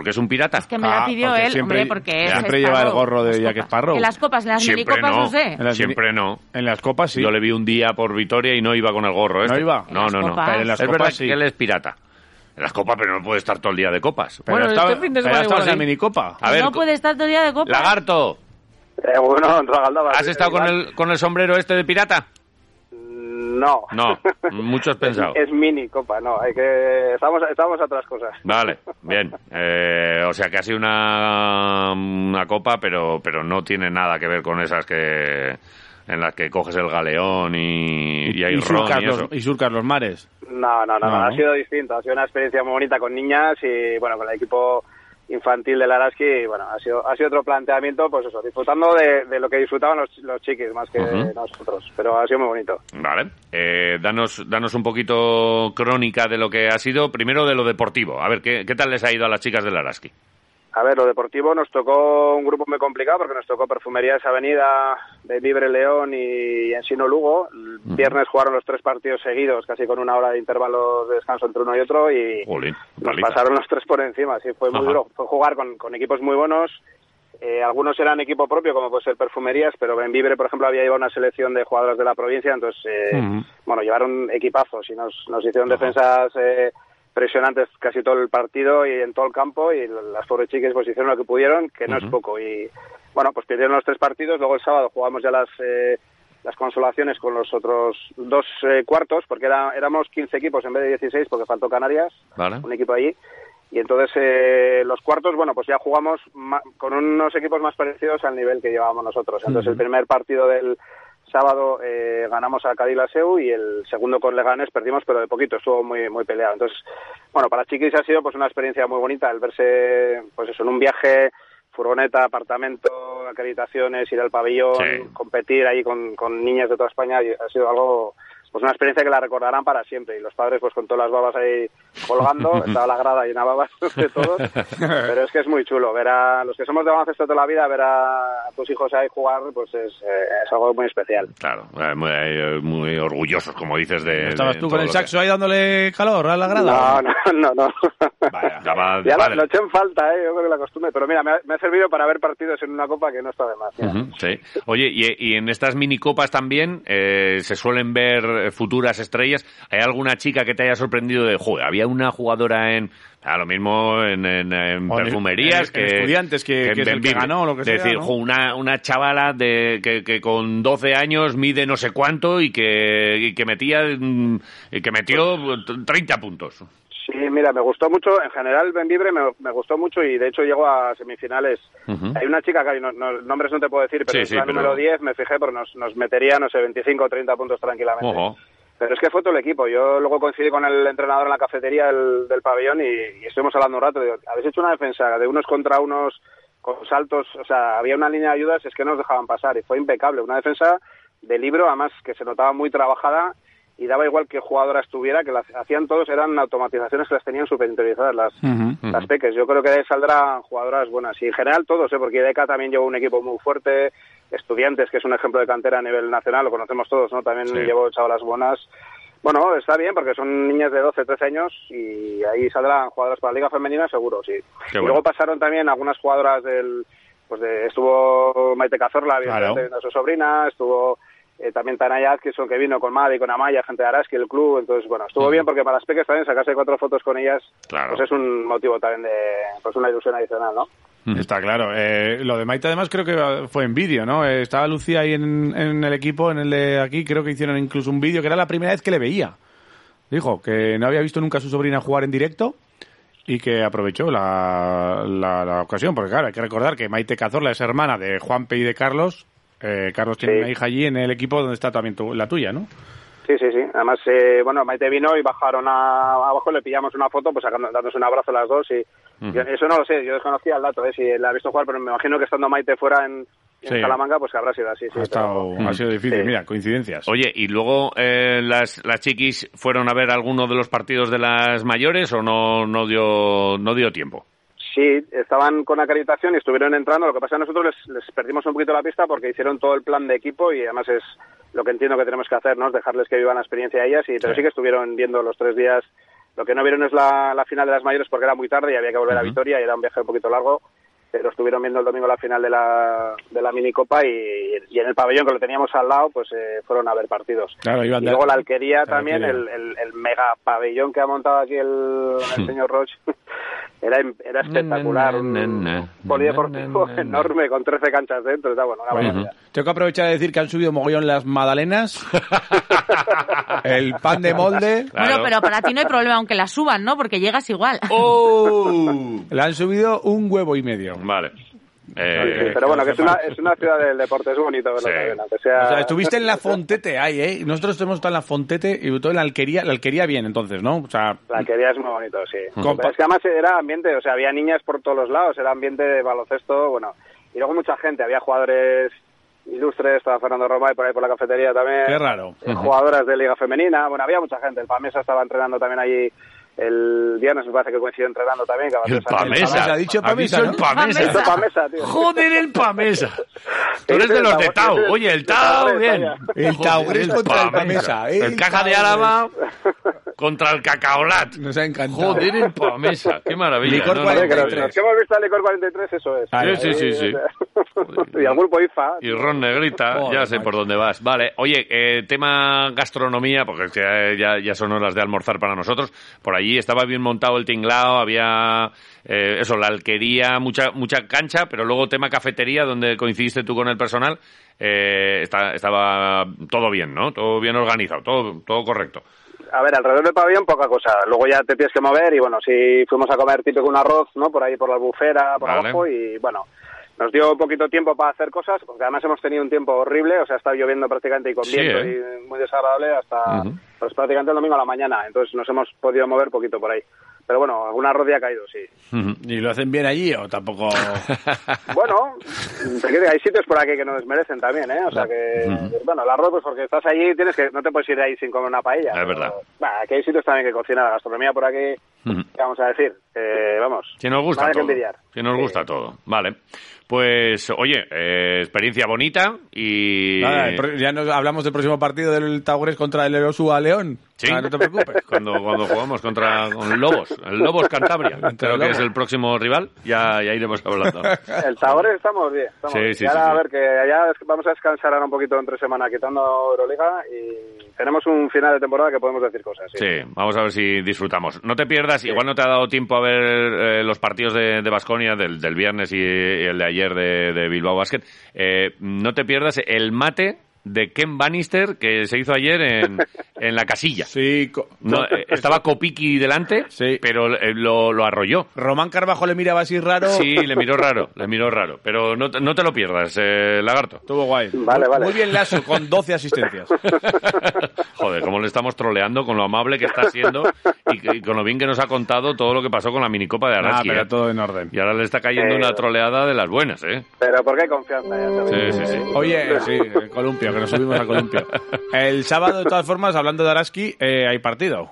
Porque es un pirata. Es que me la Ah, pidió porque él, siempre- hombre, porque es siempre lleva el gorro de Las Jack copas. Sparrow. En las copas, en las Siempre minicopas no. no sé. En las Siempre no. En las copas sí. Yo le vi un día por Vitoria y no iba con el gorro. ¿No este. iba? No, En no, no. copas. Pero en las es copas verdad sí. que él es pirata. En las copas, pero no puede estar todo el día de copas. Pero Bueno, estaba, este fin de semana en la sí. minicopa. A ver, no puede estar todo el día de copa. Lagarto, Eh, bueno. ¿has estado con el, con el sombrero este de pirata? No. No, mucho has pensado. Es, es mini copa, no. Hay que estamos estamos a otras cosas. Vale, bien. Eh, o sea que ha sido una, una copa, pero, pero no tiene nada que ver con esas que en las que coges el galeón y, y hay y, ron surcas y los, eso. y surcas los mares. No, no, no, No, no, ha sido distinto. Ha sido una experiencia muy bonita con niñas y bueno, con el equipo infantil del Araski, bueno, ha sido ha sido otro planteamiento, pues eso, disfrutando de, de lo que disfrutaban los, los chiquis más que nosotros, pero ha sido muy bonito. Vale. Eh, danos, danos un poquito crónica de lo que ha sido, primero de lo deportivo. A ver, ¿qué, qué tal les ha ido a las chicas del Araski? A ver, lo deportivo nos tocó un grupo muy complicado porque nos tocó Perfumerías Avenida, Libre León y Ensino Lugo. El viernes jugaron los tres partidos seguidos, casi con una hora de intervalo de descanso entre uno y otro y Jolín, nos pasaron los tres por encima. Sí, fue muy Ajá. duro. Fue jugar con, con equipos muy buenos. Eh, algunos eran equipo propio, como puede ser Perfumerías, pero Benvibre, por ejemplo, había llevado una selección de jugadoras de la provincia, entonces, eh, bueno, llevaron equipazos y nos, nos hicieron defensas eh, presionantes casi todo el partido y en todo el campo y las pobres chicas pues hicieron lo que pudieron, que no es poco. Y bueno, pues perdieron los tres partidos, luego el sábado jugamos ya las... eh, las consolaciones con los otros dos eh, cuartos, porque era, éramos 15 equipos en vez de 16, porque faltó Canarias, Vale. un equipo allí. Y entonces eh, los cuartos, bueno, pues ya jugamos ma- con unos equipos más parecidos al nivel que llevábamos nosotros. Entonces el primer partido del sábado eh, ganamos a Cádiz Seu y el segundo con Leganés perdimos, pero de poquito, estuvo muy muy peleado. Entonces, bueno, para chiquis ha sido pues una experiencia muy bonita el verse, pues eso, en un viaje furgoneta, apartamento, acreditaciones, ir al pabellón, Sí. competir ahí con, con niñas de toda España, ha sido algo, pues una experiencia que la recordarán para siempre. Y los padres, pues con todas las babas ahí colgando, estaba la grada llena de babas de todos, pero es que es muy chulo. Ver a los que somos de baloncesto toda la vida, ver a tus hijos ahí jugar, pues es, eh, es algo muy especial. Claro, eh, muy, eh, muy orgullosos, como dices, de... ¿Estabas de tú con el lo saxo ahí dándole calor a la grada? No, no, no, no. Vaya, ya lo, vale. lo eché en falta, ¿eh? yo creo que la costumbre. Pero mira, me ha, me ha servido para ver partidos en una copa que no está de más. Sí. Oye, y, y en estas minicopas también eh, se suelen ver eh, futuras estrellas. ¿Hay alguna chica que te haya sorprendido de, joder, había una jugadora en, a lo mismo en, en- perfumerías en- que... Estudiantes, que- en que es el que ganó, lo que Es sea, decir, ¿no? una, una chavala de, que, que con 12 años mide no sé cuánto y que, y que metía mm, y que metió 30 puntos. Sí, mira, me gustó mucho. En general, Benvibre me, me gustó mucho y de hecho llegó a semifinales. Hay una chica que hay, no, no- nombres no te puedo decir, pero Sí, es sí, la pero- número 10, me fijé, porque nos, nos metería, no sé, 25 o 30 puntos tranquilamente. Pero es que fue todo el equipo. Yo luego coincidí con el entrenador en la cafetería del, del pabellón y, y estuvimos hablando un rato. Digo, habéis hecho una defensa de unos contra unos con saltos, o sea, había una línea de ayudas, es que no nos dejaban pasar y fue impecable. Una defensa de libro, además que se notaba muy trabajada y daba igual que jugadora estuviera, que las hacían todos, eran automatizaciones que las tenían súper interiorizadas las, Ujú. las peques. Yo creo que de ahí saldrán jugadoras buenas. Y en general todos, ¿eh? porque IDECA también llevó un equipo muy fuerte. Estudiantes, que es un ejemplo de cantera a nivel nacional, lo conocemos todos, ¿no? También Sí. llevó chavalas buenas. Bueno, está bien porque son niñas de 12, 13 años y ahí saldrán jugadoras para la Liga Femenina, seguro, sí. Qué y luego pasaron también algunas jugadoras del. Pues de, estuvo Maite Cazorla, evidentemente, Claro. su sobrina, estuvo eh, también Tanaya Atkinson, que vino con Madi, con Amaya, gente de Araski, el club. Entonces, bueno, estuvo bien porque para las peques también sacarse cuatro fotos con ellas, Claro. pues es un motivo también de. Pues una ilusión adicional, ¿no? Está claro. Eh, lo de Maite además creo que fue en vídeo, ¿no? Eh, estaba Lucía ahí en, en el equipo, en el de aquí, creo que hicieron incluso un vídeo que era la primera vez que le veía. Dijo que no había visto nunca a su sobrina jugar en directo y que aprovechó la, la, la ocasión, porque claro, hay que recordar que Maite Cazorla es hermana de Juanpe y de Carlos. Eh, Carlos tiene Sí. una hija allí en el equipo donde está también tu- la tuya, ¿no? Sí, sí, sí. Además, eh, bueno, Maite vino y bajaron a, abajo, le pillamos una foto, pues sacando, dándose un abrazo las dos. y yo- Eso no lo sé, yo desconocía el dato, eh, si la he visto jugar, pero me imagino que estando Maite fuera en, en Sí. Salamanca, pues que habrá sido así. Sí, ha, estado, pero- ha sido difícil, Sí. mira, coincidencias. Oye, ¿y luego eh, las, las chiquis fueron a ver alguno de los partidos de las mayores o no, no, dio, no dio tiempo? Sí, estaban con acreditación y estuvieron entrando. Lo que pasa es que nosotros les, les perdimos un poquito la pista porque hicieron todo el plan de equipo y además es lo que entiendo que tenemos que hacer, ¿no? Es dejarles que vivan la experiencia a ellas. Y, pero sí. que estuvieron viendo los tres días. Lo que no vieron es la, la final de las mayores porque era muy tarde y había que volver a Vitoria y era un viaje un poquito largo. Pero estuvieron viendo el domingo la final de la, de la minicopa y, y en el pabellón que lo teníamos al lado, pues eh, fueron a ver partidos. Claro, iban y luego la alquería también, el, el, el mega pabellón que ha montado aquí el, el señor Roche. Era, era espectacular, un Na, na, na, polideportivo na, na, na. enorme con 13 canchas dentro, está bueno, una barbaridad. Tengo que aprovechar de decir que han subido mogollón las magdalenas, el pan de molde, Claro. Bueno, pero para ti no hay problema aunque la suban, ¿no? Porque llegas igual. ¡Oh! le han subido un huevo y medio. Vale. Eh, pero bueno, que es una, es una ciudad del deporte, es bonito verlo Sí. también, aunque sea... O sea, estuviste en la Fontete ahí, ¿eh? Nosotros hemos estado en la Fontete y todo en la alquería, la alquería bien, entonces, ¿no? O sea, La alquería es muy bonito, sí. Compa- Es que además era ambiente, o sea, había niñas por todos los lados, era ambiente de baloncesto, bueno. Y luego mucha gente, había jugadores ilustres, estaba Fernando Roma y por ahí por la cafetería también. qué raro. eh, jugadoras de Liga Femenina, bueno, había mucha gente. El Pamesa estaba entrenando también allí el viernes, me parece que coincidió entrenando también. que El. Pamesa. Pamesa, ha dicho ¿Has Pamesa, ¿no? el Pamesa? Pamesa, tío. Joder, el Pamesa. Tú eres de los de el Tau. Oye, el el Tau, bien. El Taurés contra el Pamesa, ¿eh? El Caja de. Álava contra el Cacaolat. Nos ha encantado. Joder, el Pamesa. Qué maravilla. Licor No, no, Oye, que 43. hemos visto al Licor 43, eso es. Sí, sí, sí, sí. y al Grupo IFA. Y Ron Negrita, ya sé macho. por dónde vas. Vale, oye, eh, tema gastronomía, porque es que eh, ya, ya son horas de almorzar para nosotros. Por allí estaba bien montado el tinglao, había eh, eso, la alquería, mucha, mucha cancha, pero luego tema cafetería, donde coincidiste tú con el personal, eh, está- estaba todo bien, ¿no? Todo bien organizado, todo, todo correcto. A ver, alrededor del pabellón poca cosa. Luego ya te tienes que mover y bueno, sí fuimos a comer típico un arroz, ¿no? Por ahí por la albufera, por Vale. abajo y bueno, nos dio poquito tiempo para hacer cosas, porque además hemos tenido un tiempo horrible, o sea, ha estado lloviendo prácticamente y con Sí, viento ¿eh? y muy desagradable hasta pues prácticamente el domingo a la mañana, entonces nos hemos podido mover poquito por ahí. Pero bueno, algún arroz ya ha caído, sí. ¿Y lo hacen bien allí o tampoco...? Bueno, hay sitios por aquí que nos merecen también, ¿eh? O sea que, bueno, el arroz, pues porque estás allí, tienes que, no te puedes ir de ahí sin comer una paella. Es pero, verdad. bah, aquí hay sitios también que cocinan la gastronomía por aquí. ¿Qué vamos a decir? Eh, vamos. Si nos gusta todo. envidiar. Si nos Sí. gusta todo. Vale. Pues, oye, eh, experiencia bonita y... Nada, ya nos hablamos del próximo partido del Taurés contra el Erosua León. Sí. Ah, no te preocupes. Cuando, cuando jugamos contra con Lobos, el Lobos Cantabria, Entre creo que es el próximo rival, ya, ya iremos hablando. El Tagores estamos bien. Estamos Sí, bien. sí, y ahora, a ver, que allá vamos a descansar ahora un poquito entre semana quitando Euroliga y tenemos un final de temporada que podemos decir cosas. Sí. Sí, vamos a ver si disfrutamos. No te pierdas, igual no te ha dado tiempo a ver eh, los partidos de, de Basconia del, del viernes y, y el de ayer de, de Bilbao Basket. Eh, no te pierdas el mate de Ken Bannister que se hizo ayer en, en la casilla. Sí, co- No, eh, estaba Kopiki delante, Sí. pero eh, lo, lo arrolló. Román Carbajo le miraba así raro. Sí, le miró raro, le miró raro. Pero no, te- no te lo pierdas, eh, lagarto. Estuvo guay. Vale, Muy- vale. Muy bien Lasso, con 12 asistencias. Joder, cómo le estamos troleando con lo amable que está siendo y, con lo bien que nos ha contado todo lo que pasó con la minicopa de Ah, Araski. pero ¿eh? todo en orden. Y ahora le está cayendo Eh, una troleada de las buenas, ¿eh? Pero porque hay confianza. Ya sabéis. Sí, sí, sí. Oye, sí, el columpio, que nos subimos al columpio. El sábado, de todas formas, hablando de Araski, eh, hay partido.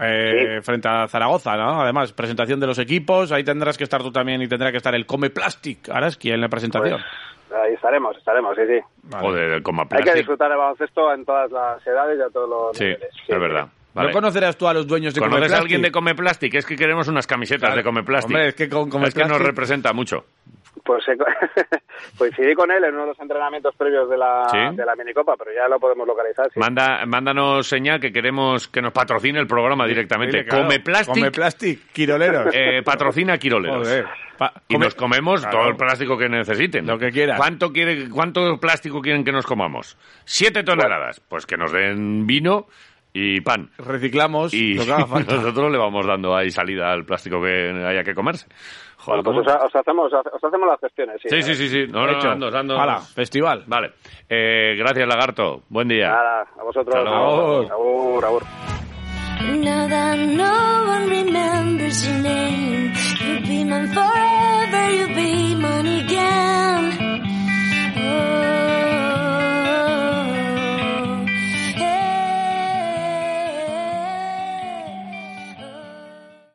Eh, Frente a Zaragoza, ¿no? Además, presentación de los equipos, ahí tendrás que estar tú también y tendrá que estar el Come Plastic Araski en la presentación. Pues, ahí estaremos, estaremos, sí, sí. Vale. Joder, el coma Hay que disfrutar el baloncesto en todas las edades y a todos los Sí, niveles. es verdad. Vale. ¿No conocerás tú a los dueños de Come ¿Conoces a alguien de Come Plastic? Es que queremos unas camisetas Claro. de Come Plastic. Hombre, es que con Come Es que nos representa mucho. Pues co- coincidí con él en uno de los entrenamientos previos de la, ¿Sí? de la minicopa, pero ya lo podemos localizar. sí. Manda, mándanos señal que queremos que nos patrocine el programa directamente. Claro. Come Plastic Come Plastic, Quiroleros. eh, patrocina Quiroleros. Joder. Pa- Y come- nos comemos Claro. todo el plástico que necesiten. Lo que quieras. ¿Cuánto, quiere, ¿Cuánto plástico quieren que nos comamos? Siete toneladas. Pues que nos den vino y pan. Reciclamos y lo que haga falta. nosotros le vamos dando ahí salida al plástico que haya que comerse. Joder, bueno, pues os, hacemos, os, hacemos, las gestiones. Sí, sí, sí, sí. sí. No, no, Ando, ando. Ala, festival. Vale. Eh, gracias, Lagarto. Buen día. Nada, a vosotros. Salud. Abur, abur. Now that no one remembers your name, you'll be mine forever, you'll be mine